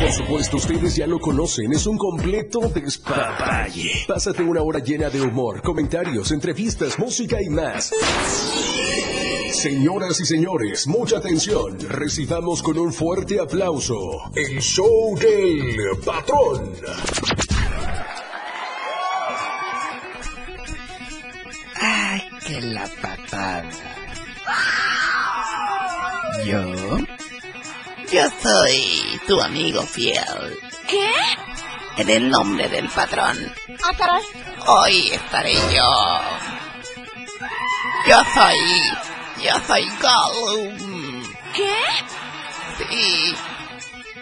Por supuesto, ustedes ya lo conocen, es un completo despapalle. Pásate una hora llena de humor, comentarios, entrevistas, música y más. Señoras y señores, mucha atención. Recibamos con un fuerte aplauso el show del patrón. Ay, que la patada. ¿Yo? Yo soy tu amigo fiel. ¿Qué? En el nombre del patrón. Ah, caray. Hoy estaré yo. Yo soy. Yo soy Gollum. ¿Qué? Sí.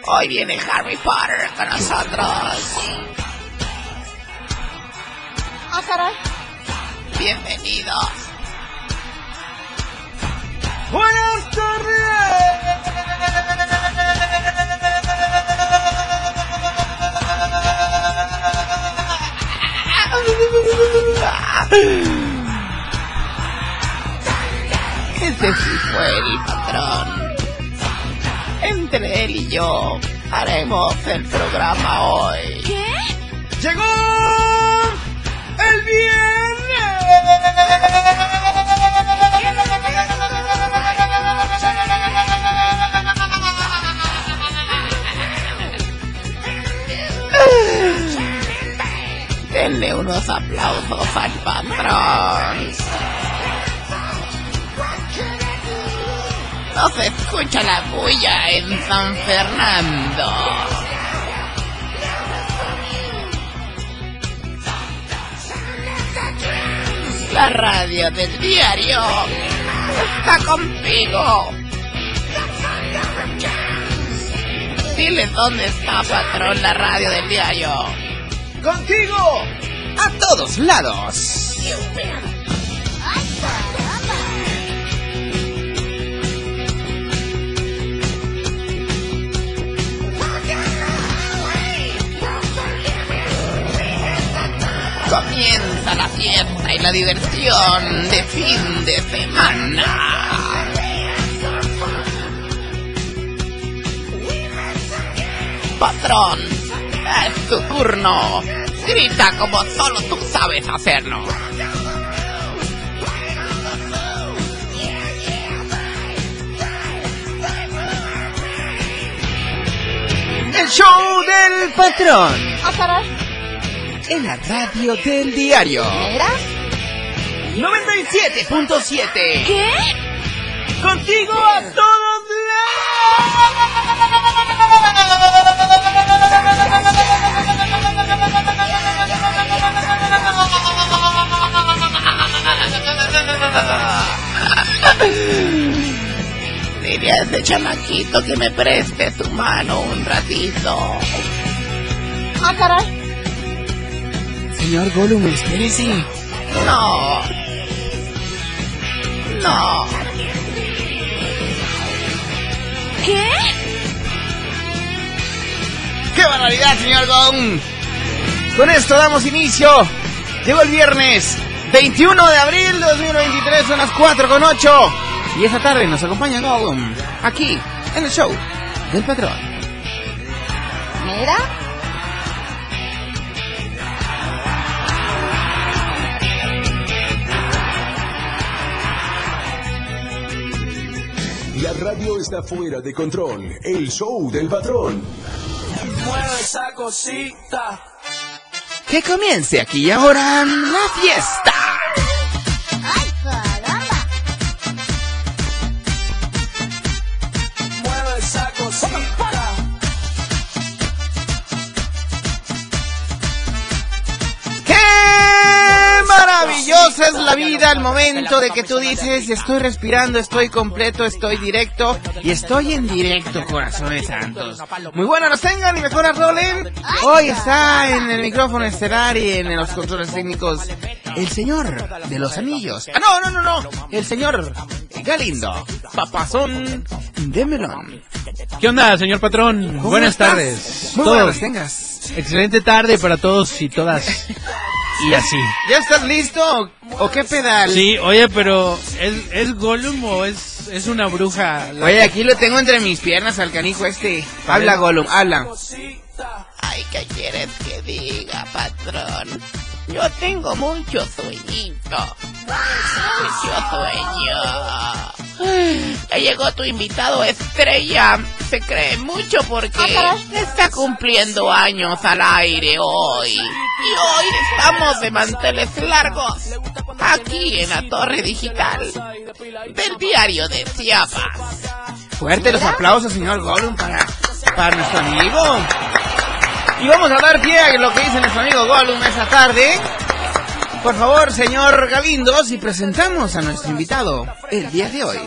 Hoy viene Harry Potter con nosotros. Ah, caray. Bienvenidos. Buenas Ese sí fue el patrón. Entre él y yo haremos el programa hoy. ¿Qué? ¡Llegó el viernes! Denle unos aplausos al patrón. No se escucha la bulla en San Fernando. La radio del diario está contigo. Dile dónde está, patrón, la radio del diario. ¡Contigo! ¡A todos lados! Comienza la fiesta y la diversión de fin de semana. Patrón, es tu turno. Grita como solo tú sabes hacerlo. El show del patrón Ah, en la radio del diario. ¿Era? 97.7. ¿Qué? Contigo a todos Dile a ese chamaquito que me preste su mano un ratito. Ah, caray. Señor Gollum, espérese. No. No. ¿Qué? ¡Qué barbaridad, señor Gollum! Con esto damos inicio. Llegó el viernes 21 de abril de 2023, son las 4 con 8. Y esta tarde nos acompaña Gollum, aquí, en el show del patrón. ¿Mira? La radio está fuera de control. El show del patrón. Mueve esa cosita. Que comience aquí y ahora la fiesta. Hermosa es la vida al momento de que tú dices, estoy respirando, estoy completo, estoy directo y estoy en directo, corazones santos. Muy buenas nos tengan y mejor rolen. Hoy está en el micrófono estelar y en los controles técnicos el señor de los anillos. Ah, no, no, no, no. El señor Galindo, papazón de melón. ¿Qué onda, señor patrón? ¿Cómo Buenas estás? tardes. Muy Todos. buenas tengas. Excelente tarde para todos y todas. Y así. ¿Ya estás listo o qué pedal? Sí, oye, pero ¿es, es Gollum o es, es una bruja? Oye, aquí lo tengo entre mis piernas al canijo este. Habla, Gollum, habla. Ay, ¿qué quieres que diga, patrón? Yo tengo mucho sueñito. Mucho sueño. Ya llegó tu invitado estrella. Se cree mucho porque está cumpliendo años al aire hoy. Y hoy estamos de manteles largos. Aquí en la torre digital del diario de Chiapas. Fuerte los aplausos, señor Gollum, para, para nuestro amigo. Y vamos a dar pie a lo que dice nuestro amigo Gollum esta tarde. Por favor, señor Galindo, si presentamos a nuestro invitado el día de hoy.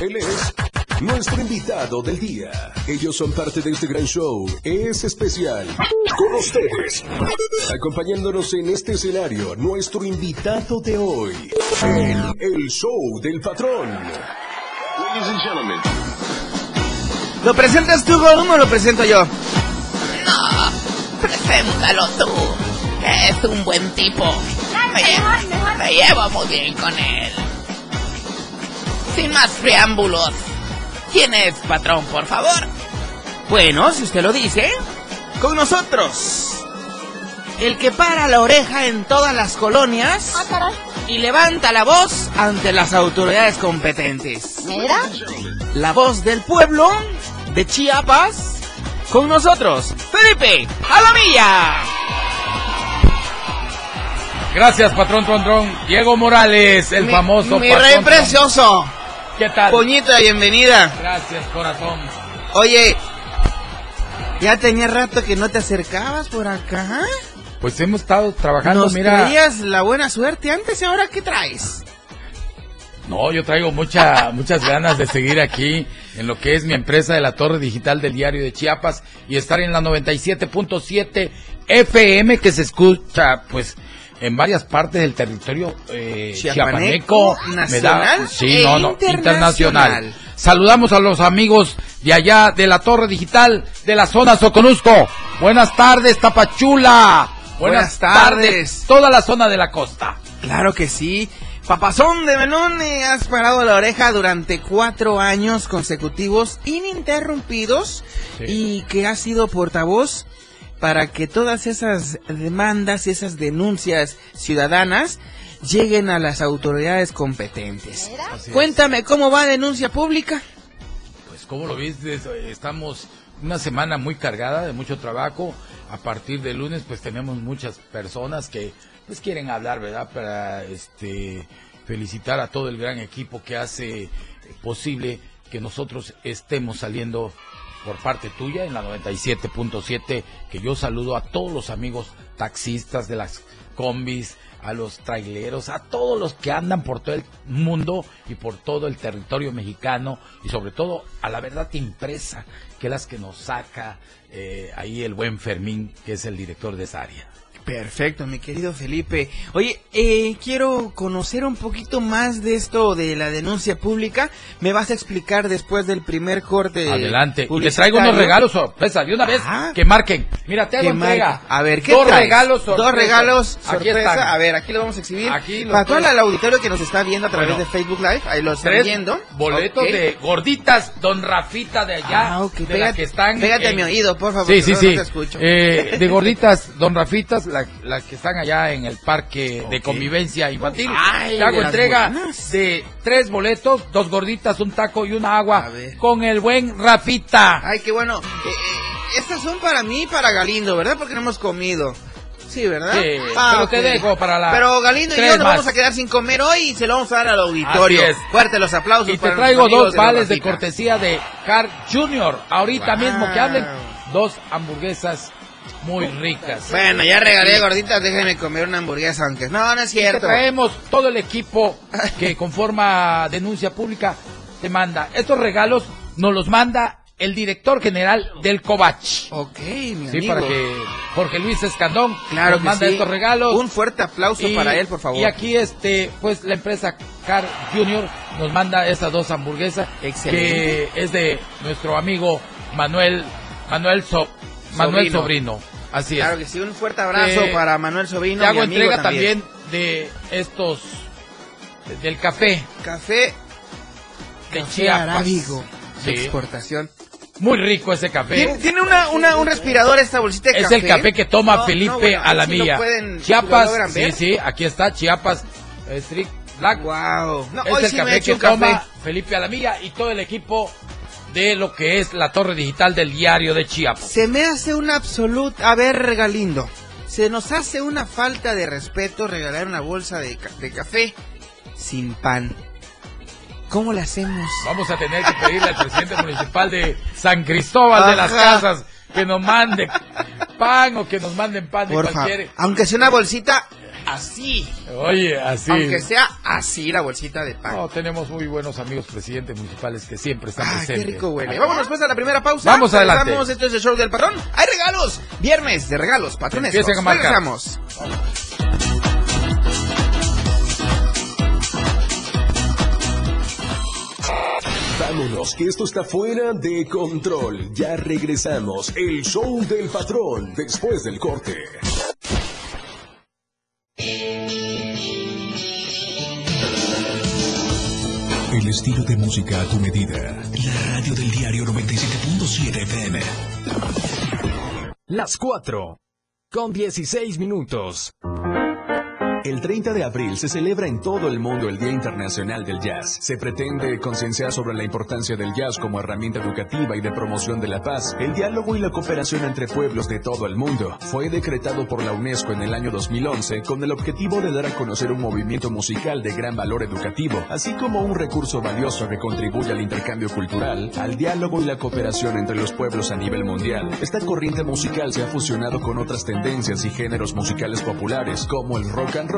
Él es nuestro invitado del día. Ellos son parte de este gran show. Es especial. Con ustedes. Acompañándonos en este escenario, nuestro invitado de hoy. El, el show del patrón. Ladies and gentlemen. ¿Lo presentas tú, Gollum, o lo presento yo? No, preséntalo tú, que es un buen tipo. Me llevo, me llevo muy bien con él. Sin más preámbulos, ¿quién es patrón, por favor? Bueno, si usted lo dice, con nosotros. El que para la oreja en todas las colonias Ah, y levanta la voz ante las autoridades competentes. Mira. La voz del pueblo de Chiapas. Con nosotros, Felipe Alamilla. Gracias, patrón Tron Diego Morales, el Mi- famoso Mi patrón rey Tron. precioso. ¿Qué tal? Puñita, bienvenida. Gracias, corazón. Oye, ya tenía rato que no te acercabas por acá. Pues hemos estado trabajando, Nos mira. traías la buena suerte antes y ahora ¿qué traes? No, yo traigo mucha, muchas ganas de seguir aquí en lo que es mi empresa de la Torre Digital del Diario de Chiapas y estar en la 97.7 FM que se escucha, pues, en varias partes del territorio eh, Chiapaneco, chiapaneco. nacional sí, e no, no, internacional. internacional. Saludamos a los amigos de allá de la Torre Digital de la zona Soconusco. Buenas tardes, Tapachula. Buenas tardes. Toda la zona de la costa. Claro que sí. Papazón de melón, me has parado la oreja durante cuatro años consecutivos ininterrumpidos Sí. y que has sido portavoz para que todas esas demandas y esas denuncias ciudadanas lleguen a las autoridades competentes. Cuéntame, ¿cómo va denuncia pública? Pues como lo viste, estamos una semana muy cargada de mucho trabajo. A partir de lunes pues tenemos muchas personas que pues quieren hablar, ¿verdad? Para este felicitar a todo el gran equipo que hace posible que nosotros estemos saliendo por parte tuya en la 97.7, que yo saludo a todos los amigos taxistas de las combis, a los traileros, a todos los que andan por todo el mundo y por todo el territorio mexicano y sobre todo a la verdad impresa, que es las que nos saca eh, ahí el buen Fermín, que es el director de esa área. Perfecto, mi querido Felipe. Oye, eh, quiero conocer un poquito más de esto de la denuncia pública. Me vas a explicar después del primer corte. Adelante. Y les traigo unos regalos sorpresa. De una vez Ah. que marquen. Mira, te hago entrega. A ver, ¿qué Dos traes? regalos sorpresa. Dos regalos Aquí sorpresa. están. A ver, aquí lo vamos a exhibir. Aquí los Para todo el auditorio que nos está viendo a través Bueno. de Facebook Live, ahí lo están viendo. boletos de gorditas, don Rafita de allá. Ah, ok. de Pégate, que están pégate a mi oído, por favor. Sí, sí, no- sí. no te escucho. Eh, de gorditas, don Rafitas, la- las que están allá en el parque de convivencia infantil. Ay, Te hago entrega buenas. de tres boletos, dos gorditas, un taco y una agua. Con el buen Rafita. Ay, qué bueno. Eh, eh, estas son para mí y para Galindo, ¿verdad? Porque no hemos comido. Sí, ¿verdad? Sí, Ah, pero te dejo para la... Pero Galindo y yo nos más. vamos a quedar sin comer hoy y se lo vamos a dar al auditorio. Así es. Fuerte los aplausos Y te traigo dos vales de cortesía de Carl Jr. Ahorita Wow. mismo que hablen, dos hamburguesas muy ricas. Bueno, ya regalé gorditas, déjenme comer una hamburguesa, aunque no, no es cierto. traemos todo el equipo que conforma Denuncia Pública, te manda. Estos regalos nos los manda el director general del Covach. Ok, mi Sí, amigo. para que Jorge Luis Escandón Claro nos manda sí. estos regalos. Un fuerte aplauso Y- para él, por favor. Y aquí, este, pues la empresa Car Junior nos manda estas dos hamburguesas. Excelente. Que es de nuestro amigo Manuel, Manuel, So- Manuel Sobrino. Sobrino. Así es. Claro que sí, un fuerte abrazo Eh, para Manuel Sobrino. Te hago mi amigo entrega también. de estos, del café Café de Café Chiapas. arábigo de Sí. exportación. Muy rico ese ¿Tiene, café. tiene una, una, un respirador esta bolsita de Es café? el café que toma No, Felipe no, bueno, a la si lo mía. pueden- si lo Chiapas, sí, sí, aquí está, Chiapas eh, Street Black. Wow. No, es hoy el sí me he café que café. toma Felipe Alamilla y todo el equipo de lo que es la torre digital del diario de Chiapas. Se me hace una absoluta... A ver, Galindo. Se nos hace una falta de respeto regalar una bolsa de, ca- de café sin pan. ¿Cómo le hacemos? Vamos a tener que pedirle al presidente municipal de San Cristóbal de las. Casas que nos mande pan o que nos manden pan de Por favor. cualquier... Aunque sea una bolsita así. Oye, así... Aunque sea así la bolsita de pan. No, tenemos muy buenos amigos presidentes municipales que siempre están qué presentes. rico huele. Vámonos pues a la primera pausa. Vamos adelante. Regresamos, esto es el show del patrón. Hay regalos. Viernes de regalos, patrones. Empiecen a marcar. Regresamos. Vámonos, que esto está fuera de control. Ya regresamos. El show del patrón después del corte. El estilo de música a tu medida. La radio del diario 97.7 FM. Las 4. Con 16 minutos. El 30 de abril se celebra en todo el mundo el Día Internacional del Jazz. Se pretende concienciar sobre la importancia del jazz como herramienta educativa y de promoción de la paz, el diálogo y la cooperación entre pueblos de todo el mundo. Fue decretado por la UNESCO en el año 2011 con el objetivo de dar a conocer un movimiento musical de gran valor educativo, así como un recurso valioso que contribuye al intercambio cultural, al diálogo y la cooperación entre los pueblos a nivel mundial. Esta corriente musical se ha fusionado con otras tendencias y géneros musicales populares como el rock and roll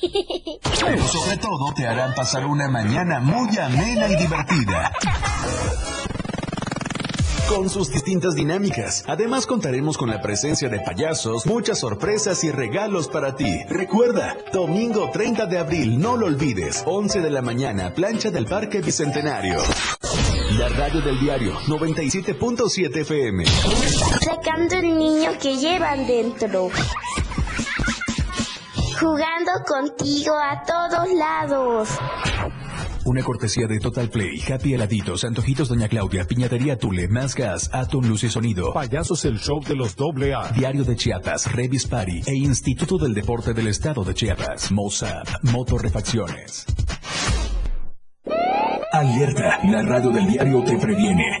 Pero sobre todo te harán pasar una mañana muy amena y divertida. Con sus distintas dinámicas. Además contaremos con la presencia de payasos, muchas sorpresas y regalos para ti. Recuerda, domingo 30 de abril, no lo olvides, 11 de la mañana, plancha del Parque Bicentenario. La radio del diario 97.7 FM. Sacando el niño que llevan dentro. Jugando contigo a todos lados. Una cortesía de Total Play, Happy Heladitos, Antojitos Doña Claudia, Piñatería Tule, Más Gas, Atom Luz y Sonido, Payasos el show de los doble A. Diario de Chiapas, Revis Party e Instituto del Deporte del Estado de Chiapas, Mozart, Motorrefacciones. Alerta, la radio del diario te previene.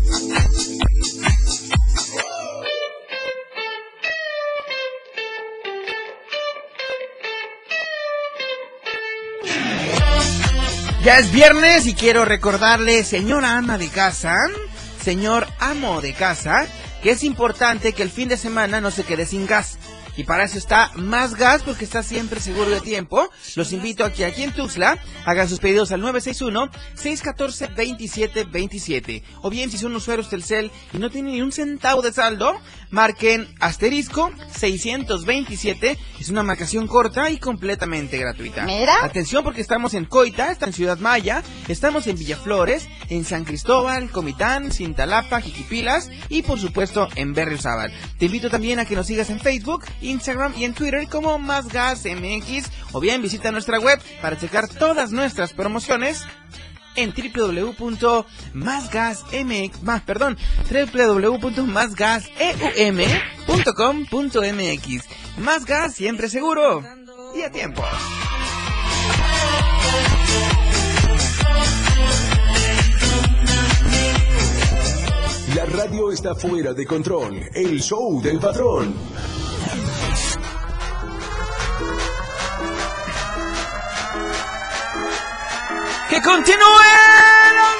Ya es viernes y quiero recordarle, señora ama de casa, señor amo de casa, que es importante que el fin de semana no se quede sin gas. Y para eso está Más Gas, porque está siempre seguro de tiempo. Los invito a que aquí en Tuxtla hagan sus pedidos al 961-614-2727. O bien, si son usuarios Telcel y no tienen ni un centavo de saldo, marquen asterisco 627. Es una marcación corta y completamente gratuita. Mira. Atención porque estamos en Coita, está en Ciudad Maya, estamos en Villaflores, en San Cristóbal, Comitán, Cintalapa, Jiquipilas y por supuesto en Berriozábal. Te invito también a que nos sigas en Facebook, Instagram y en Twitter como Más o bien visita nuestra web para checar todas nuestras promociones en www.másgasmx, más, perdón, www.másgaseum.com.mx. Más gas siempre seguro y a tiempo. La radio está fuera de control. El show del patrón. ¡Que continúe la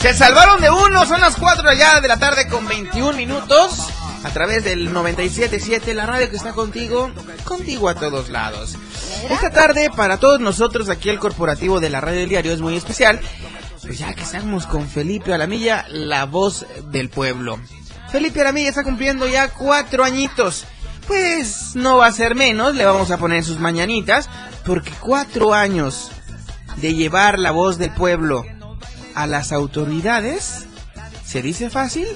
Se salvaron de uno, son las 4 ya de la tarde con 21 minutos. A través del 97.7, la radio que está contigo, contigo a todos lados. Esta tarde, para todos nosotros aquí el corporativo de la radio del diario es muy especial. Pues ya que estamos con Felipe Alamilla, la voz del pueblo. Felipe Alamilla está cumpliendo ya cuatro añitos. Pues no va a ser menos, le vamos a poner sus mañanitas, porque cuatro años de llevar la voz del pueblo a las autoridades, ¿se dice fácil?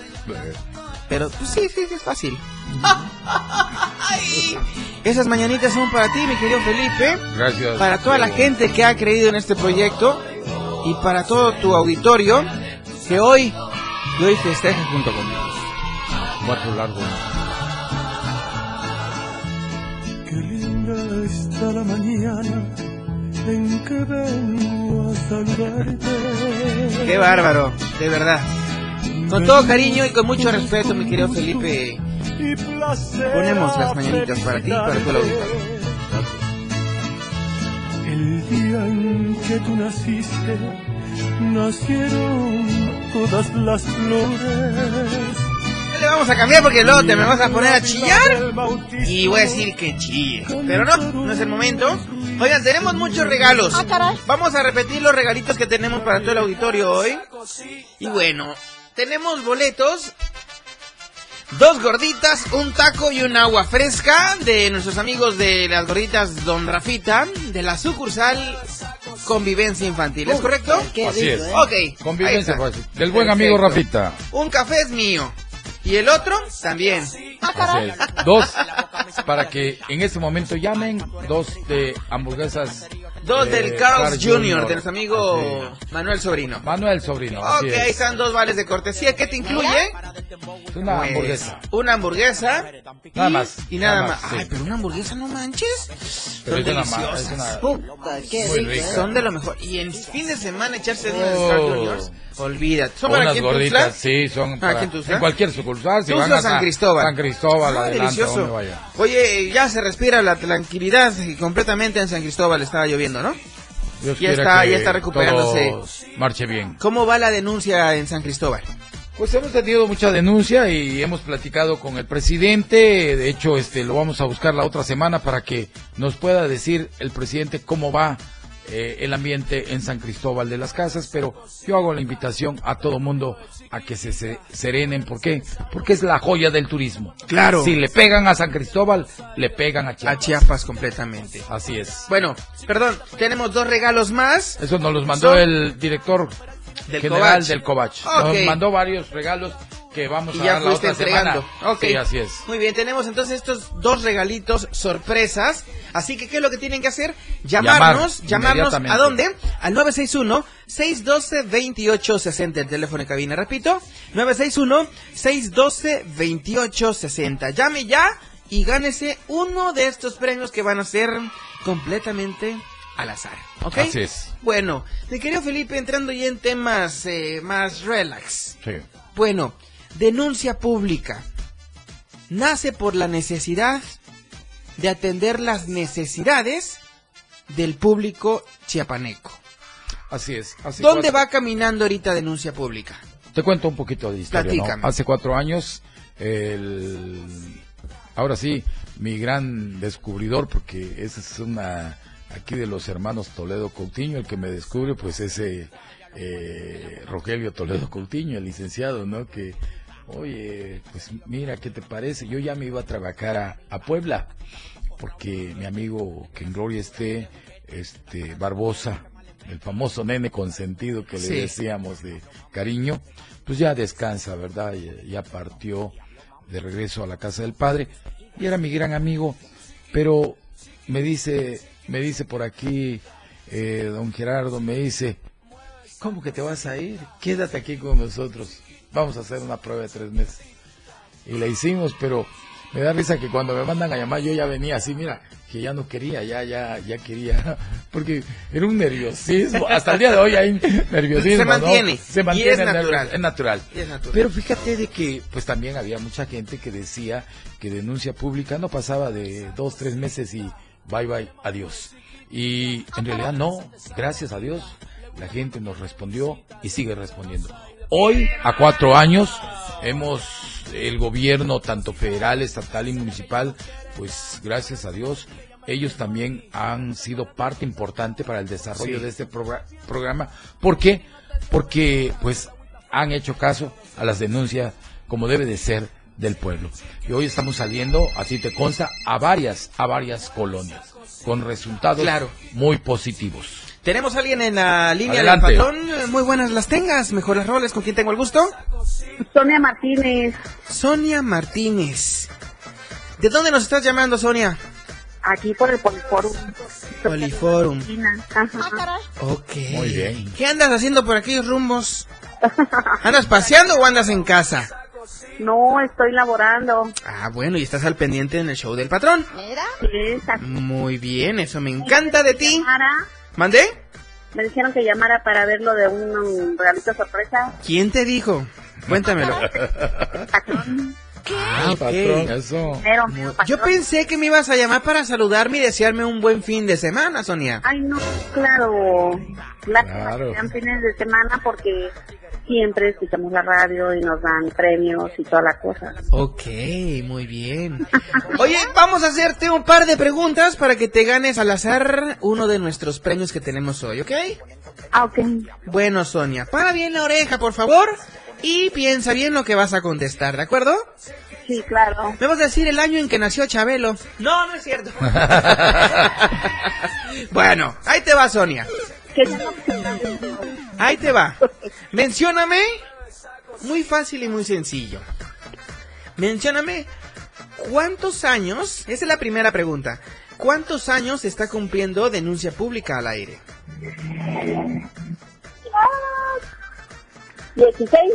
Pero pues sí, sí, sí, es fácil. Esas mañanitas son para ti, mi querido Felipe. Gracias. Para toda la gente que ha creído en este proyecto y para todo tu auditorio que hoy, que hoy festeja junto conmigo. Cuatro largos. Qué linda está la mañana en que vengo a saludarte. Qué bárbaro, de verdad. Con todo cariño y con mucho respeto, mi querido Felipe, ponemos las mañanitas para ti y para todo el auditorio. El día en que tú naciste, nacieron todas las flores. Le vamos a cambiar porque luego te me vas a poner a chillar y voy a decir que chille. Pero no, no es el momento. Oigan, tenemos muchos regalos. Vamos a repetir los regalitos que tenemos para todo el auditorio hoy. Y bueno, tenemos boletos. Dos gorditas, un taco y un agua fresca de nuestros amigos de las gorditas Don Rafita, de la sucursal Convivencia Infantil. ¿Es correcto? Así es. Ok. ahí Convivencia fácil. Del buen amigo. Rafita. Un café es mío. Y el otro también. Así es. Dos, para que en este momento llamen, dos de hamburguesas. Dos eh, del Carl's Jr., de nuestro amigo Manuel Sobrino. Manuel Sobrino. así Ok, es. ahí están dos vales de cortesía. ¿Qué te incluye? Una Pues, hamburguesa. Una hamburguesa. Nada más, Y nada, nada más. más, sí. Ay, pero una hamburguesa no manches. Pero Son deliciosas. una- Puta, qué rico. Son de lo mejor. Y en fin de semana echarse Oh. Carl's Juniors. Olvídate. ¿Son para gorditas, sí, son ¿Para en en cualquier sucursal. Si van a San Cristóbal. San Cristóbal, Ah, adelante, delicioso. vaya. Oye, ya se respira la tranquilidad y completamente en San Cristóbal. Estaba lloviendo, ¿no? Dios Ya está- ya está recuperándose. marche bien. ¿Cómo va la denuncia en San Cristóbal? Pues hemos tenido mucha denuncia y hemos platicado con el presidente. De hecho, este lo vamos a buscar la otra semana para que nos pueda decir el presidente cómo va eh, el ambiente en San Cristóbal de las Casas. Pero yo hago la invitación a todo mundo a que se, se- serenen. ¿Por qué? Porque es la joya del turismo. Claro. Si le pegan a San Cristóbal, le pegan a A Chiapas. Chiapas completamente. Así es. Bueno, perdón, tenemos dos regalos más. Eso nos los mandó Son- el director Del general Covach. del Covach. Ok. Nos mandó varios regalos que vamos Y a ya dar la otra entregando. semana. Sí, así es. Muy bien, tenemos entonces estos dos regalitos sorpresas. Así que, ¿qué es lo que tienen que hacer? Llamarnos. Llamar, llamarnos. ¿A dónde? Al 961-612-2860. El teléfono de cabina, repito. 961-612-2860. Llame ya y gánese uno de estos premios que van a ser completamente al azar. ¿Ok? Así es. Bueno, mi querido Felipe, entrando ya en temas eh, más relax. Sí. Bueno, denuncia pública. Nace por la necesidad de atender las necesidades del público chiapaneco. Así es. ¿Dónde cuatro- va caminando ahorita denuncia pública? Te cuento un poquito de historia. ¿no? Platícame. Hace cuatro años, el... ahora sí, mi gran descubridor, porque esa es una aquí de los hermanos Toledo Coutinho, el que me descubre, pues ese eh, Rogelio Toledo Coutinho, el licenciado, ¿no? Que, oye, pues mira, ¿qué te parece? Yo ya me iba a trabajar a, a Puebla, porque mi amigo, que en gloria esté, este, Barbosa, el famoso nene consentido que le Sí. decíamos de cariño, pues ya descansa, ¿verdad? Ya, ya partió de regreso a la casa del padre y era mi gran amigo, pero me dice, me dice por aquí, eh, don Gerardo, me dice, ¿cómo que te vas a ir? Quédate aquí con nosotros, vamos a hacer una prueba de tres meses. Y la hicimos, pero me da risa que cuando me mandan a llamar yo ya venía así, mira, que ya no quería, ya, ya, ya quería, porque era un nerviosismo, hasta el día de hoy hay nerviosismo. Se ¿no? mantiene, Se y mantiene es natural. es natural. Y es natural. Pero fíjate de que, pues también había mucha gente que decía que denuncia pública no pasaba de dos, tres meses y bye bye, adiós. Y en realidad no, gracias a Dios, la gente nos respondió y sigue respondiendo. Hoy, a cuatro años, hemos, el gobierno, tanto federal, estatal y municipal, pues gracias a Dios, ellos también han sido parte importante para el desarrollo Sí. de este progra- programa. ¿Por qué? Porque pues han hecho caso a las denuncias como debe de ser del pueblo. Y hoy estamos saliendo, así te consta, a varias, a varias colonias, con resultados Claro. muy positivos. Tenemos a alguien en la línea Adelante. del patrón. Muy buenas las tengas, mejores roles. ¿Con quién tengo el gusto? Sonia Martínez. Sonia Martínez. ¿De dónde nos estás llamando, Sonia? Aquí por el Poliforum. Poliforum. Ajá. Ok. Muy bien. ¿Qué andas haciendo por aquellos rumbos? ¿Andas paseando o andas en casa? No, estoy laborando. Ah, bueno, y estás al pendiente en el show del patrón. Sí, exacto. Muy bien, eso me encanta de ti. Llamara, ¿Mandé? me dijeron que llamara para ver lo de un, um, regalito sorpresa. ¿Quién te dijo? Cuéntamelo. Ah, patrón, eso. Pero, Yo pensé que me ibas a llamar para saludarme y desearme un buen fin de semana, Sonia. Ay, no, claro. Claro. sean fines de semana porque siempre escuchamos la radio y nos dan premios y toda la cosa. Ok, muy bien. Oye, vamos a hacerte un par de preguntas para que te ganes al azar uno de nuestros premios que tenemos hoy, ¿ok? Ah, ok. Bueno, Sonia, para bien la oreja, por favor, y piensa bien lo que vas a contestar, ¿de acuerdo? Sí, claro. Me vas a decir el año en que nació Chabelo. No, no es cierto. bueno, ahí te va, Sonia. ¿Qué es lo Ahí te va. Mencióname. Muy fácil y muy sencillo. Mencióname cuántos años. Esa es la primera pregunta. ¿Cuántos años está cumpliendo denuncia pública al aire? 16.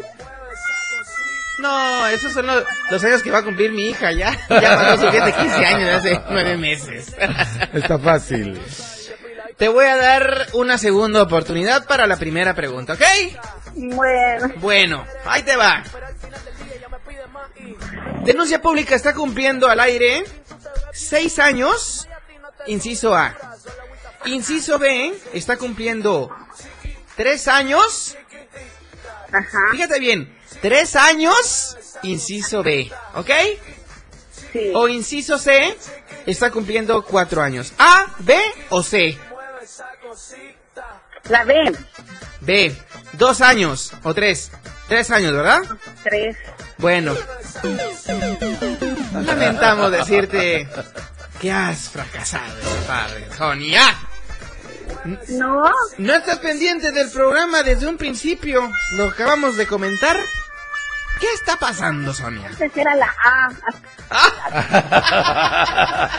No, esos son los, los años que va a cumplir mi hija ya. Ya pasó su fiesta de 15 años hace nueve meses. Está fácil. Te voy a dar una segunda oportunidad para la primera pregunta, ¿ok? Bueno. Bueno, ahí te va. Denuncia pública está cumpliendo al aire seis años, inciso A. Inciso B está cumpliendo tres años. Ajá. Fíjate bien, tres años, inciso B, ¿ok? Sí. O inciso C está cumpliendo cuatro años. A, B o C. La B. B, dos años o tres. Tres años, ¿verdad? 3. Bueno. Lamentamos decirte que has fracasado, padre. Sonia. No. No estás pendiente del programa desde un principio. Lo acabamos de comentar. ¿Qué está pasando, Sonia? Esa era la A.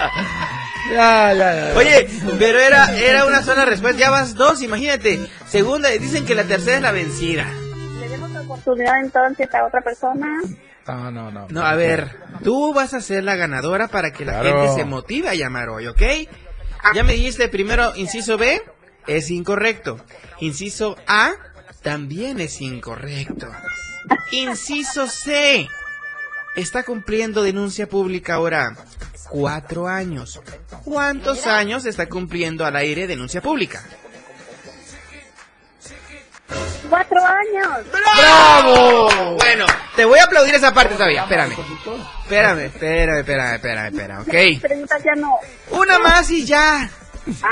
Ya. Oye, pero era, era una sola respuesta. Ya vas dos, imagínate. Segunda, y dicen que la tercera es la vencida. ¿Tenemos oportunidad entonces a otra persona? No, no, no. No, a ver, tú vas a ser la ganadora para que la Claro. gente se motive a llamar hoy, ¿ok? Ya me dijiste primero inciso B, es incorrecto. Inciso A, también es incorrecto. Inciso C, está cumpliendo denuncia pública ahora cuatro años. ¿Cuántos años está cumpliendo al aire denuncia pública? Cuatro años. ¡Bravo! Bueno, te voy a aplaudir esa parte todavía. Espérame. Espérame, espérame, espérame, espérame, espérame, ok. Preguntas ya no. Una más y ya.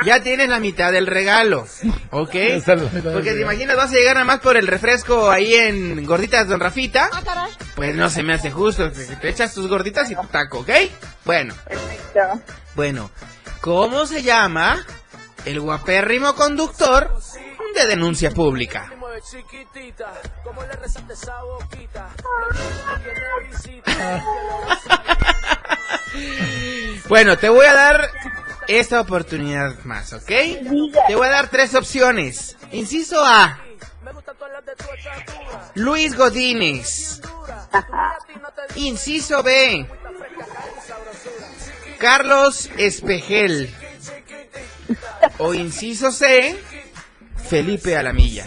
Ya tienes la mitad del regalo, ¿ok? Porque te imaginas, vas a llegar nada más por el refresco ahí en Gorditas Don Rafita. Pues no se me hace justo, te echas tus gorditas y tu taco, ¿ok? Bueno, Perfecto. bueno. ¿Cómo se llama el guapérrimo conductor de denuncia pública? Bueno, te voy a dar esta oportunidad más, ¿ok? Te voy a dar tres opciones. Inciso A. Luis Godínez. Inciso B. Carlos Espejel. O inciso C. Felipe Alamilla.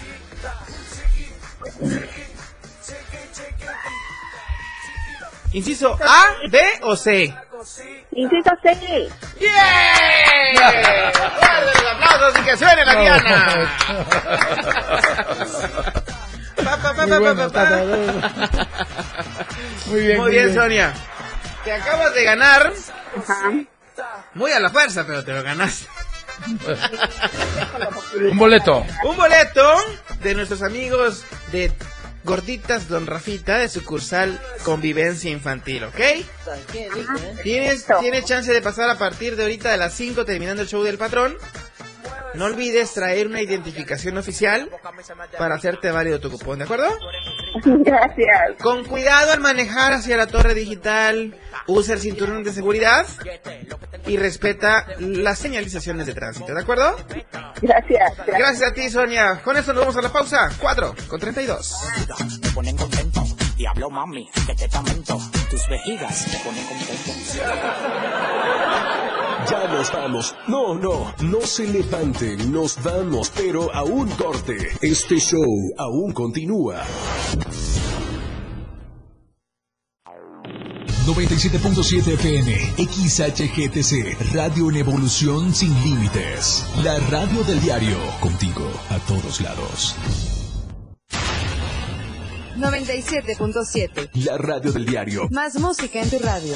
Inciso A, B o C. Inciso C. ¡Bien! ¡Fuerte los aplausos y que suene la Diana! Pa, pa, pa, Muy pa, bueno, pa, pa. Muy bien, Muy bien, Sonia. Te acabas de ganar. Muy a la fuerza, pero te lo ganaste. Un boleto. Un boleto de nuestros amigos de Gorditas Don Rafita de sucursal Convivencia Infantil, ¿ok? Tienes, tienes chance de pasar a partir de ahorita de las 5 terminando el show del patrón. No olvides traer una identificación oficial para hacerte válido tu cupón, ¿de acuerdo? Gracias. Con cuidado al manejar hacia la torre digital, usa el cinturón de seguridad y respeta las señalizaciones de tránsito, ¿de acuerdo? Gracias. Gracias a ti, Sonia. Con esto nos vamos a la pausa. 4 con 32. Me ponen contento. Diablo mami, que te tamento. Tus vejigas me ponen contento. Ya nos vamos. No, no, no se levanten, nos vamos, pero a un corte. Este show aún continúa. 97.7 FM, XHGTC, Radio en Evolución Sin Límites. La radio del diario, contigo a todos lados. 97.7. La radio del diario. Más música en tu radio.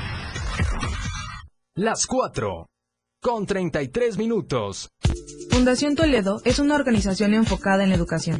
Las 4. Con 33 minutos. Fundación Toledo es una organización enfocada en la educación.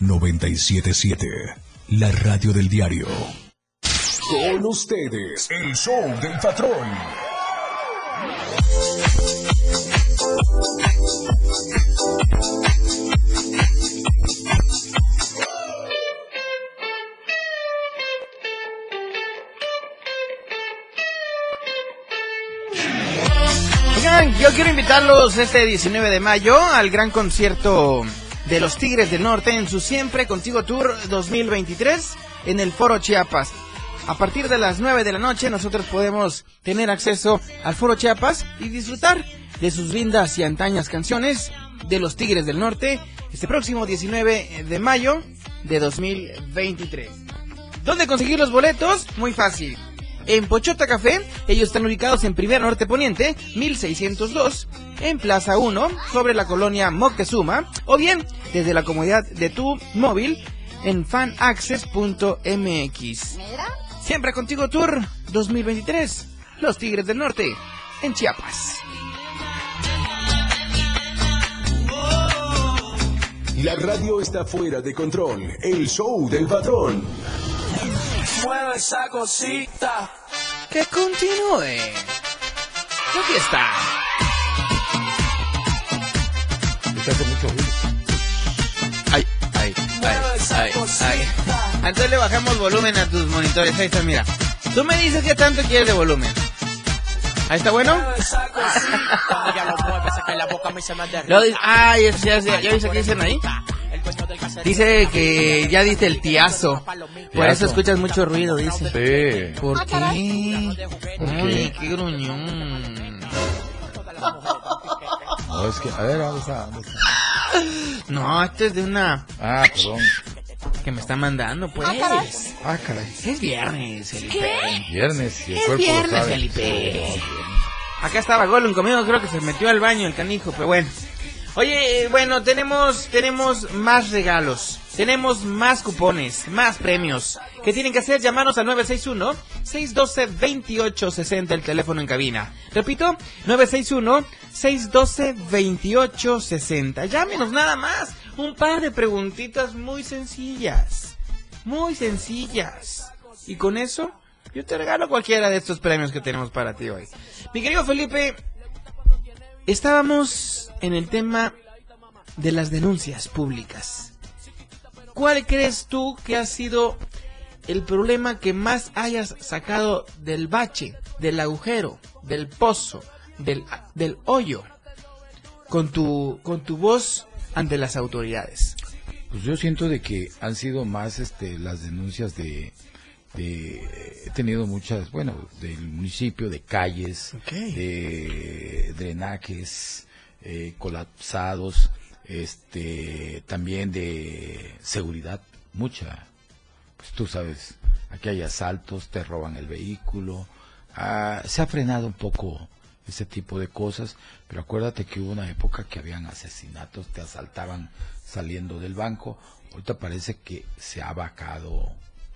977, la radio del diario. Con ustedes, el show del patrón. Oigan, yo quiero invitarlos este 19 de mayo al gran concierto de los Tigres del Norte en su Siempre Contigo Tour 2023 en el Foro Chiapas. A partir de las 9 de la noche nosotros podemos tener acceso al Foro Chiapas y disfrutar de sus lindas y antañas canciones de los Tigres del Norte este próximo 19 de mayo de 2023. ¿Dónde conseguir los boletos? Muy fácil. En Pochota Café, ellos están ubicados en Primer Norte Poniente, 1602, en Plaza 1, sobre la colonia Moctezuma, o bien desde la comodidad de tu móvil en fanaccess.mx. Siempre contigo Tour 2023, Los Tigres del Norte, en Chiapas. La radio está fuera de control. El show del patrón. Mueve esa cosita. Que continúe. Aquí está. Hace mucho ruido. Ay, ay, ay, ay, ay. Entonces le bajamos volumen a tus monitores. Ahí está, mira. Tú me dices qué tanto quieres de volumen. ¿Ahí está bueno? Lo di- ah, ya, ya, ya, ¿ya viste qué dicen ahí? Dice que ya diste el tiazo. Por eso escuchas mucho ruido, dice. Sí. ¿Por qué? ¿Por Ay, qué? gruñón. No, es que, a ver, ¿dónde está? ¿Dónde está? No, este es de una Ah, perdón. que me está mandando, pues. Ah, caray. Es viernes, Felipe. Viernes y el Es cuerpo lo viernes, sabe. Felipe. Acá estaba Gollum conmigo, creo que se metió al baño el canijo, pero bueno. Oye, eh, bueno, tenemos, tenemos más regalos, tenemos más cupones, más premios. ¿Qué tienen que hacer? Llamarnos al 961-612-2860, el teléfono en cabina. Repito, 961-612-2860. Llámenos nada más. Un par de preguntitas muy sencillas. Muy sencillas. Y con eso, yo te regalo cualquiera de estos premios que tenemos para ti hoy. Mi querido Felipe, estábamos en el tema de las denuncias públicas. ¿Cuál crees tú que ha sido el problema que más hayas sacado del bache, del agujero, del pozo, del, del hoyo, con tu, con tu voz ante las autoridades? Pues yo siento de que han sido más este las denuncias de, de- he tenido muchas, bueno, del municipio, de calles, de drenajes eh, colapsados, este también de seguridad, mucha. Pues tú sabes, aquí hay asaltos, te roban el vehículo, ah, se ha frenado un poco ese tipo de cosas, pero acuérdate que hubo una época que habían asesinatos, te asaltaban saliendo del banco, ahorita parece que se ha bajado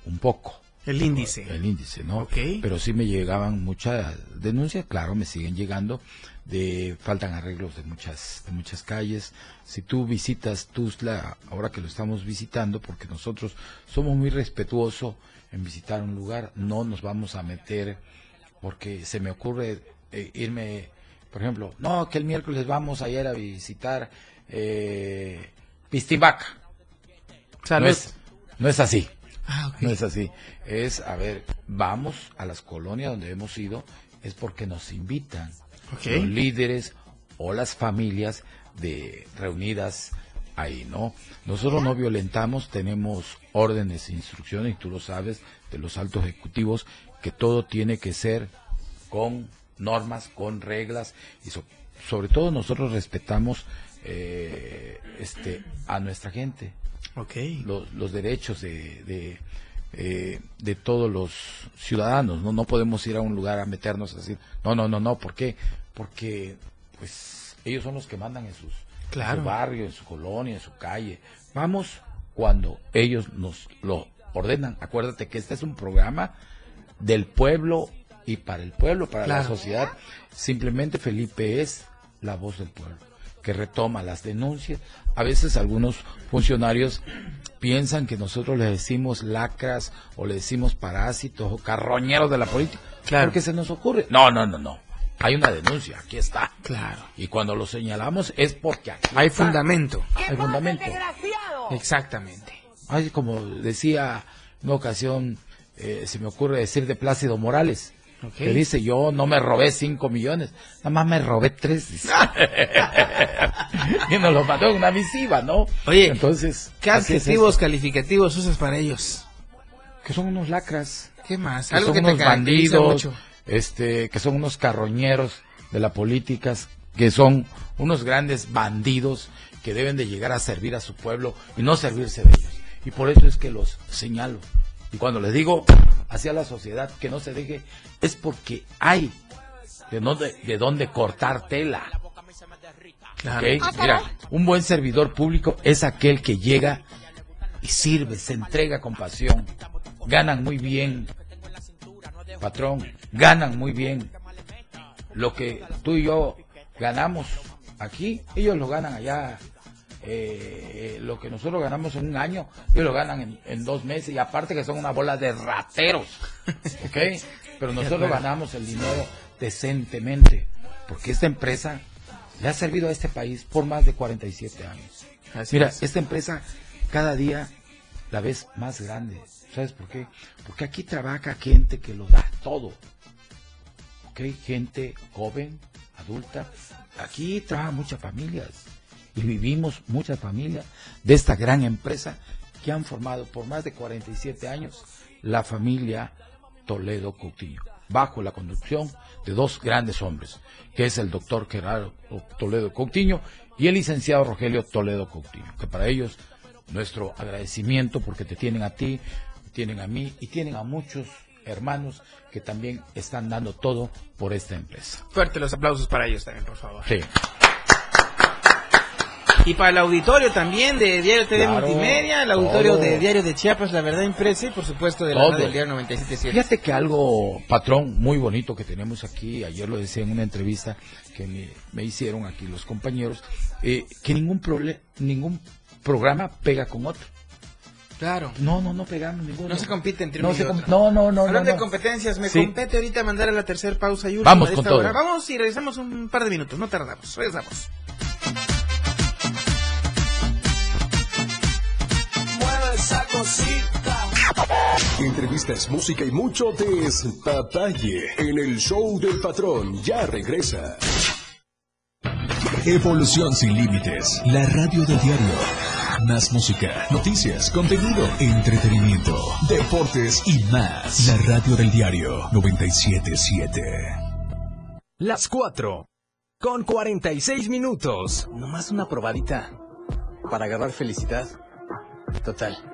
un poco. El índice. El índice, ¿no? Ok. Pero sí me llegaban muchas denuncias, claro, me siguen llegando de faltan arreglos de muchas de muchas calles. Si tú visitas Tuzla, ahora que lo estamos visitando, porque nosotros somos muy respetuosos en visitar un lugar, no nos vamos a meter porque se me ocurre eh, irme, por ejemplo, no, que el miércoles vamos a ir a visitar eh, Pistibaca. No es, no es así. Ah. No es así. Es, a ver, vamos a las colonias donde hemos ido, es porque nos invitan los líderes o las familias de reunidas ahí, ¿no? Nosotros no violentamos, tenemos órdenes e instrucciones, y tú lo sabes, de los altos ejecutivos, que todo tiene que ser con normas, con reglas, y so- sobre todo nosotros respetamos eh, este a nuestra gente Ok. los, los derechos de, de, eh, de todos los ciudadanos. ¿no? no podemos ir a un lugar a meternos así. No, no, no, no. ¿Por qué? Porque pues ellos son los que mandan en sus en Claro. su barrio, en su colonia, en su calle. Vamos cuando ellos nos lo ordenan. Acuérdate que este es un programa del pueblo y para el pueblo, para la sociedad. Simplemente Felipe es la voz del pueblo. Que retoma las denuncias. A veces algunos funcionarios piensan que nosotros les decimos lacras o le decimos parásitos o carroñeros de la política. Claro. Porque se nos ocurre. No, no, no, no. Hay una denuncia, aquí está. Claro. Y cuando lo señalamos es porque aquí Hay está. fundamento. Hay fundamento. Exactamente. Ay, como decía en una ocasión, eh, se me ocurre decir de Plácido Morales, Ok. que dice, yo no me robé cinco millones, nada más me robé tres. dice. y nos lo mandó en una misiva, ¿no? Oye, entonces, ¿Qué es adjetivos calificativos usas para ellos? que son unos lacras, ¿Qué más? que Algo son que te unos caracteriza bandidos, mucho. este, que son unos carroñeros de la política, que son unos grandes bandidos que deben de llegar a servir a su pueblo y no servirse de ellos. Y por eso es que los señalo. Y cuando les digo hacia la sociedad que no se deje, es porque hay de dónde, de dónde cortar tela. ¿Ok? Mira, un buen servidor público es aquel que llega y sirve, se entrega con pasión. Ganan muy bien, patrón, ganan muy bien. Lo que tú y yo ganamos aquí, ellos lo ganan allá. Eh, lo que nosotros ganamos en un año, ellos lo ganan en, en dos meses. Y aparte que son una bola de rateros. ¿Ok? Pero nosotros ganamos el dinero decentemente. Porque esta empresa le ha servido a este país por más de 47 años. Así Mira, es. esta empresa cada día la ves más grande. ¿Sabes por qué? Porque aquí trabaja gente que lo da todo. ¿Ok? Gente joven, adulta. Aquí trabajan muchas familias. Y vivimos muchas familias de esta gran empresa que han formado por más de 47 años la familia Toledo Coutinho, bajo la conducción de dos grandes hombres, que es el doctor Gerardo Toledo Coutinho y el licenciado Rogelio Toledo Coutinho, que para ellos nuestro agradecimiento porque te tienen a ti, tienen a mí y tienen a muchos hermanos que también están dando todo por esta empresa. Fuerte los aplausos para ellos también, por favor. Sí. Y para el auditorio también de Diario TV Claro, Multimedia, el auditorio de Diario de Chiapas, La Verdad Impresa y por supuesto de la radio del Diario 97.7. Fíjate que algo, patrón, muy bonito que tenemos aquí, ayer lo decía en una entrevista que me, me hicieron aquí los compañeros, eh, que ningún, prole- ningún programa pega con otro. Claro. No, no, no pegamos ninguno. No se compite entre no uno y otro. No, no, no. Hablando no, de competencias, me Sí. compete ahorita mandar a la tercera pausa y última Vamos de con todo. hora. Vamos y regresamos un par de minutos, no tardamos, regresamos. Entrevistas, música y mucho despapalle en el show del patrón. Ya regresa. Evolución sin límites. La radio del diario. Más música, noticias, contenido, entretenimiento, deportes y más. La radio del diario 977. Las 4. Con 46 minutos. Nomás una probadita para agarrar felicidad. Total,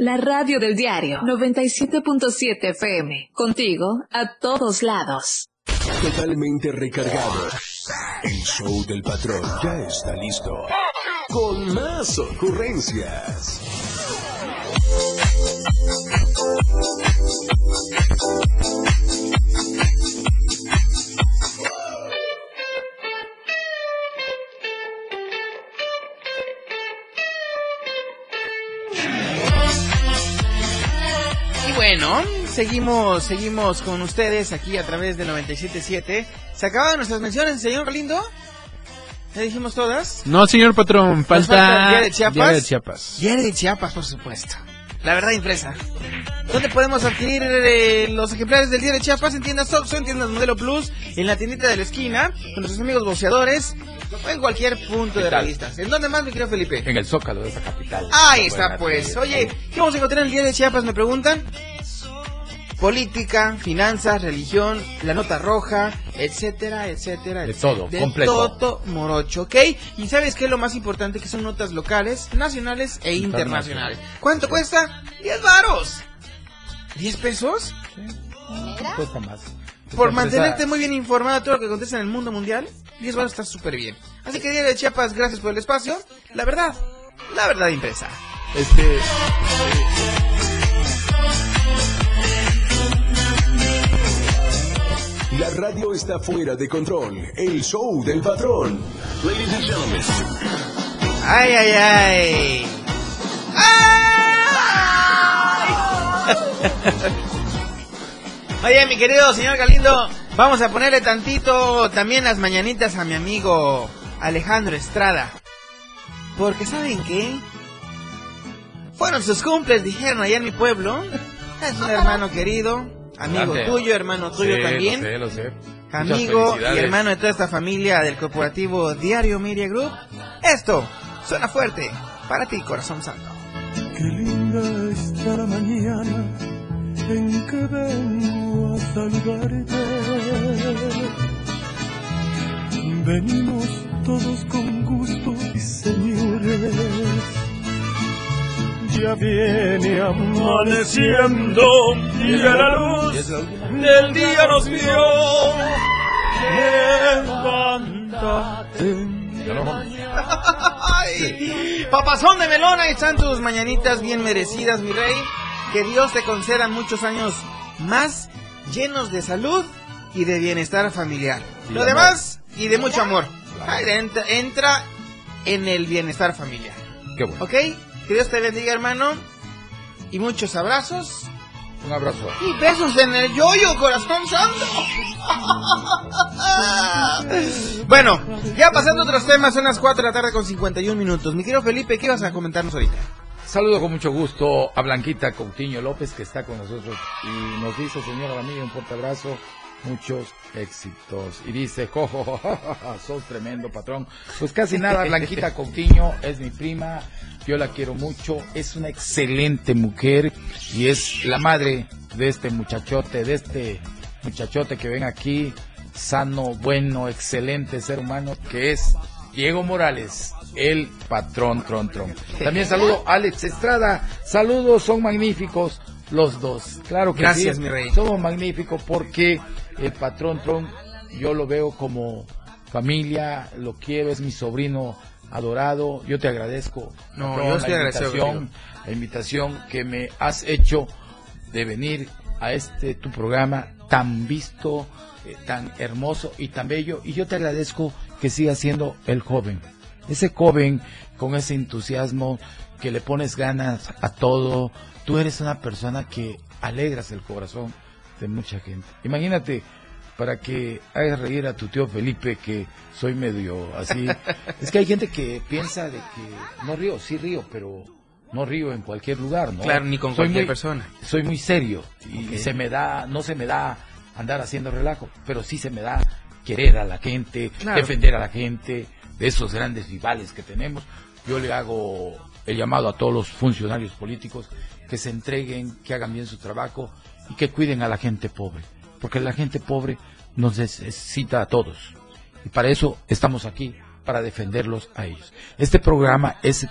La radio del diario 97.7 FM. Contigo a todos lados. Totalmente recargado. El show del patrón ya está listo. Con más ocurrencias. Bueno, seguimos, seguimos con ustedes aquí a través del 97.7. ¿Se acaban nuestras menciones, señor Galindo? ¿Ya dijimos todas? No, señor patrón, falta Día de Chiapas. Día de Chiapas. Diario de Chiapas, por supuesto. La verdad impresa. ¿Dónde podemos adquirir eh, los ejemplares del Día de Chiapas? En tiendas Oxxo, en tiendas Modelo Plus, en la tiendita de la esquina, con nuestros amigos boceadores, o en cualquier punto de revistas. ¿En dónde más, mi querido Felipe? En el zócalo de esa capital. Ahí está, pues. Oye, ¿qué vamos a encontrar en el Día de Chiapas? Me preguntan. Política, finanzas, religión, la nota roja, etcétera, etcétera, De etcétera. todo, de completo. todo morocho, ¿ok? Y ¿sabes qué es lo más importante? Que son notas locales, nacionales e internacionales. ¿Cuánto cuesta? 10 varos. ¿10 pesos? Cuesta más. Por mantenerte muy bien informado de todo lo que acontece en el mundo mundial, 10 varos está súper bien. Así que Diario de Chiapas, gracias por el espacio. La verdad, la verdad impresa. Este, La radio está fuera de control. El show del patrón. Ladies and gentlemen. Ay, ay, ay. Oye, mi querido señor Galindo, vamos a ponerle tantito también las mañanitas a mi amigo Alejandro Estrada. Porque ¿saben qué? Fueron sus cumples, dijeron allá en mi pueblo. Es un hermano querido, amigo tuyo, hermano tuyo Sí, también. Lo sé, lo sé. Amigo y hermano de toda esta familia del corporativo Diario Media Group. Esto suena fuerte para ti, corazón santo. Qué linda está la mañana en que vengo a saludarte. Venimos todos con gusto y señores. Ya viene amaneciendo y a la luz del día nos vio. Levántate. Ay, Papazón de melón, ahí están tus mañanitas bien merecidas, mi rey. Que Dios te conceda muchos años más llenos de salud y de bienestar familiar. Y Lo amor. demás, y de mucho amor. Ay, entra, entra en el bienestar familiar. Qué bueno. ¿Ok? Que Dios te bendiga, hermano. Y muchos abrazos. Un abrazo. Y besos en el yoyo, corazón santo. bueno, ya pasando a otros temas, son las 4 de la tarde con 51 minutos. Mi querido Felipe, ¿qué vas a comentarnos ahorita? Saludo con mucho gusto a Blanquita Coutinho López que está con nosotros y nos dice, señora Ramírez, un fuerte abrazo, muchos éxitos. Y dice, jojo, jo, jo, jo, jo, sos tremendo patrón. Pues casi nada, Blanquita Coutinho es mi prima, yo la quiero mucho, es una excelente mujer y es la madre de este muchachote, de este muchachote que ven aquí, sano, bueno, excelente ser humano, que es Diego Morales, el patrón Tron Tron. También saludo a Alex Estrada. Saludos, son magníficos los dos. Claro que Gracias, sí. mi rey. Somos magníficos porque el patrón Tron yo lo veo como familia, lo quiero, es mi sobrino adorado. Yo te agradezco No, patrón, yo estoy la invitación, la invitación que me has hecho de venir a este tu programa tan visto, eh, tan hermoso y tan bello. Y yo te agradezco que sigas siendo el joven. Ese joven con ese entusiasmo que le pones ganas a todo. Tú eres una persona que alegras el corazón de mucha gente. Imagínate, para que hagas reír a tu tío Felipe, que soy medio así. es que hay gente que piensa de que no río, sí río, pero no río en cualquier lugar, ¿no? Claro, ni con Soy cualquier muy- persona. Soy muy serio y se me da, no se me da andar haciendo relajo, pero sí se me da querer a la gente, Claro. defender a la gente, de esos grandes rivales que tenemos. Yo le hago el llamado a todos los funcionarios políticos que se entreguen, que hagan bien su trabajo y que cuiden a la gente pobre, porque la gente pobre nos necesita a todos. Y para eso estamos aquí, para defenderlos a ellos. Este programa es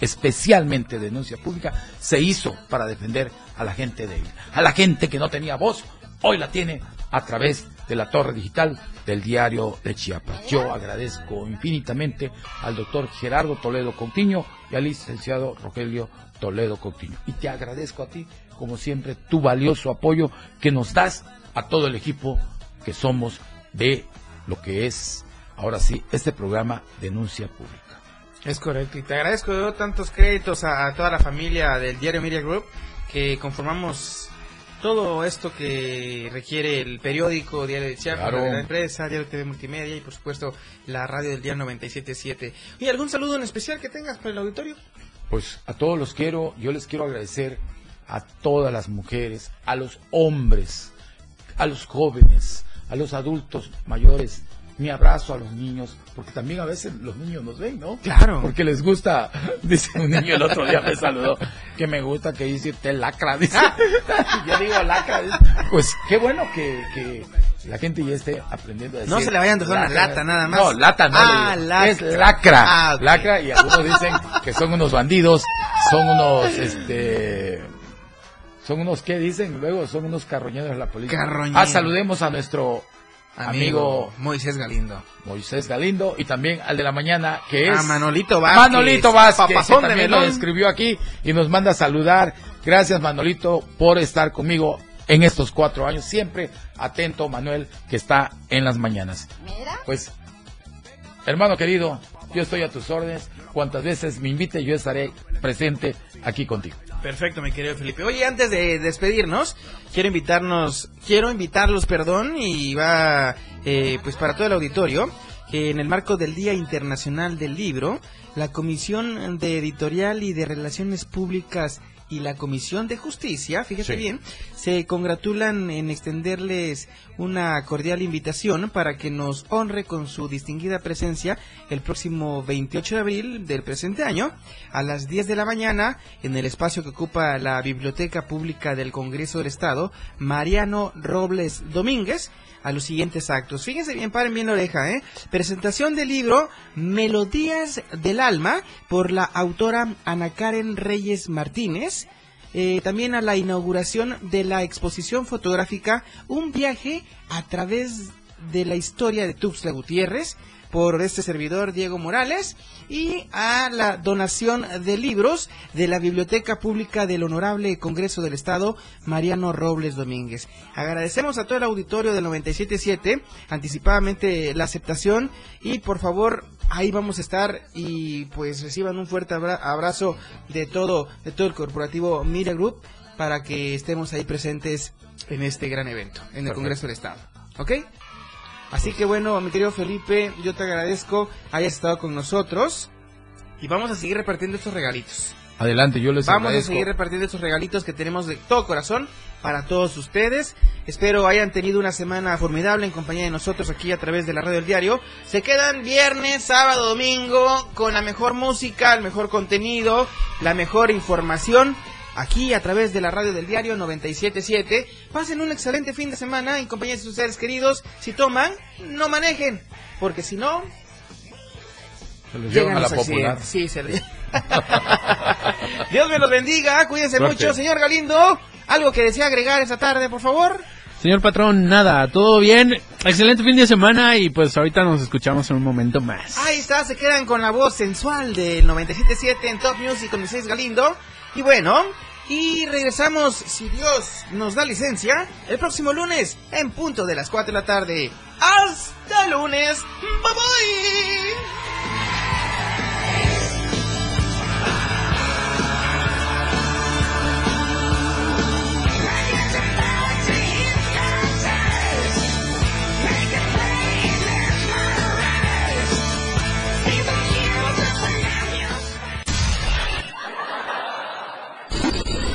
especialmente denuncia pública, se hizo para defender a la gente débil, a la gente que no tenía voz, hoy la tiene a través de la torre digital del diario de Chiapas. Yo agradezco infinitamente al doctor Gerardo Toledo Coutinho y al licenciado Rogelio Toledo Coutinho. Y te agradezco a ti, como siempre, tu valioso apoyo que nos das a todo el equipo que somos de lo que es, ahora sí, este programa Denuncia Pública. Es correcto, y te agradezco yo tantos créditos a, a toda la familia del Diario Media Group que conformamos todo esto que requiere el periódico Diario de Chiapas, Claro. la gran empresa, Diario TV Multimedia y por supuesto la radio del día 977. ¿Y algún saludo en especial que tengas para el auditorio? Pues a todos los quiero, yo les quiero agradecer a todas las mujeres, a los hombres, a los jóvenes, a los adultos mayores. Mi abrazo a los niños, porque también a veces los niños nos ven, ¿no? Claro. Porque les gusta, dice un niño el otro día me saludó, que me gusta que dice usted lacra, dice. yo digo lacra, dice. pues qué bueno que, que la gente ya esté aprendiendo a decir. No se le vayan a una lata nada más. No, lata no. Ah, lacra. Es lacra. Ah. Lacra y algunos dicen que son unos bandidos, son unos, este... Son unos, ¿qué dicen? Luego son unos carroñeros de la política. Carroñeros. Ah, saludemos a nuestro amigo, Moisés Galindo. Moisés Galindo y también al de la mañana que es Ah, Manolito Vázquez. Manolito Vázquez, que Papazón de también lo melón. escribió aquí y nos manda a saludar. Gracias Manolito por estar conmigo en estos cuatro años. Siempre atento Manuel que está en las mañanas. Pues, hermano querido, yo estoy a tus órdenes. Cuantas veces me invite, yo estaré presente aquí contigo. Perfecto, mi querido Felipe. Oye, antes de despedirnos, quiero invitarnos, quiero invitarlos, perdón, y va, eh, pues para todo el auditorio, que en el marco del Día Internacional del Libro, la Comisión de Editorial y de Relaciones Públicas y la Comisión de Justicia, fíjate Sí. bien, se congratulan en extenderles una cordial invitación para que nos honre con su distinguida presencia el próximo 28 de abril del presente año a las 10 de la mañana en el espacio que ocupa la Biblioteca Pública del Congreso del Estado, Mariano Robles Domínguez, a los siguientes actos. Fíjense bien, paren bien la oreja, ¿eh? Presentación del libro Melodías del Alma por la autora Ana Karen Reyes Martínez. Eh, también a la inauguración de la exposición fotográfica Un viaje a través de la historia de Tuxtla Gutiérrez por este servidor Diego Morales y a la donación de libros de la Biblioteca Pública del Honorable Congreso del Estado Mariano Robles Domínguez. Agradecemos a todo el auditorio del 977 anticipadamente la aceptación y por favor ahí vamos a estar y pues reciban un fuerte abra- abrazo de todo de todo el corporativo Mira Group para que estemos ahí presentes en este gran evento en el Perfecto. Congreso del Estado. ¿Ok? Así que bueno, mi querido Felipe, yo te agradezco hayas estado con nosotros y vamos a seguir repartiendo estos regalitos. Adelante, yo les Vamos agradezco. a seguir repartiendo estos regalitos que tenemos de todo corazón para todos ustedes. Espero hayan tenido una semana formidable en compañía de nosotros aquí a través de la radio del diario. Se quedan viernes, sábado, domingo con la mejor música, el mejor contenido, la mejor información. Aquí a través de la radio del diario 977. Pasen un excelente fin de semana en compañía de sus seres queridos. Si toman, no manejen. Porque si no, Se los llegan llevan a la popular. Sí, se le- Dios me los bendiga, cuídense Suerte. mucho, señor Galindo. ¿Algo que desea agregar esta tarde, por favor? Señor patrón, nada, todo bien. Excelente fin de semana y pues ahorita nos escuchamos en un momento más. Ahí está, se quedan con la voz sensual del 977 en Top Music con Moisés Galindo. Y bueno, y regresamos, si Dios nos da licencia, el próximo lunes en punto de las 4 de la tarde. Hasta lunes. Bye bye.